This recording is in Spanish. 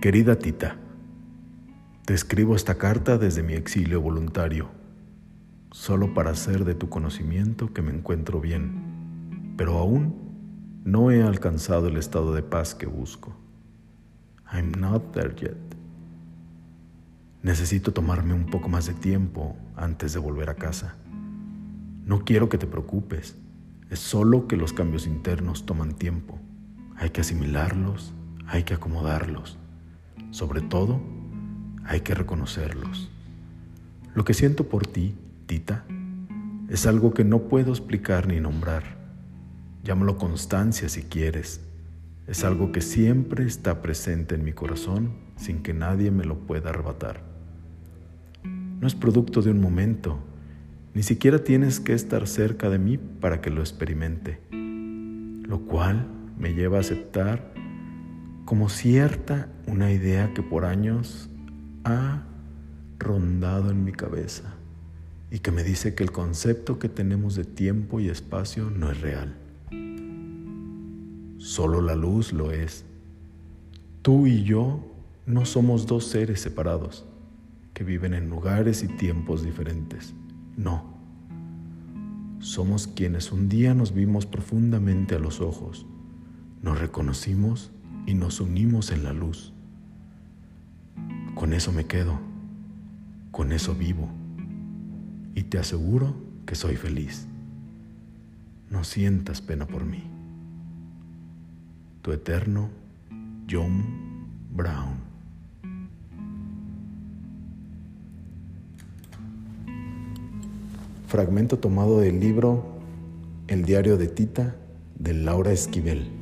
Querida Tita, te escribo esta carta desde mi exilio voluntario, solo para hacer de tu conocimiento que me encuentro bien, pero aún no he alcanzado el estado de paz que busco. I'm not there yet. Necesito tomarme un poco más de tiempo antes de volver a casa. No quiero que te preocupes, es solo que los cambios internos toman tiempo. Hay que asimilarlos, hay que acomodarlos. Sobre todo, hay que reconocerlos. Lo que siento por ti, Tita, es algo que no puedo explicar ni nombrar. Llámalo constancia si quieres. Es algo que siempre está presente en mi corazón sin que nadie me lo pueda arrebatar. No es producto de un momento, ni siquiera tienes que estar cerca de mí para que lo experimente, lo cual me lleva a aceptar como cierta una idea que por años ha rondado en mi cabeza y que me dice que el concepto que tenemos de tiempo y espacio no es real. Solo la luz lo es. Tú y yo no somos dos seres separados que viven en lugares y tiempos diferentes. No. Somos quienes un día nos vimos profundamente a los ojos, nos reconocimos y nos unimos en la luz. Con eso me quedo, con eso vivo y te aseguro que soy feliz. No sientas pena por mí. Tu eterno John Brown. Fragmento tomado del libro El diario de Tita de Laura Esquivel.